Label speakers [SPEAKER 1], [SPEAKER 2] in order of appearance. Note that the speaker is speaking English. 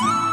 [SPEAKER 1] Bye.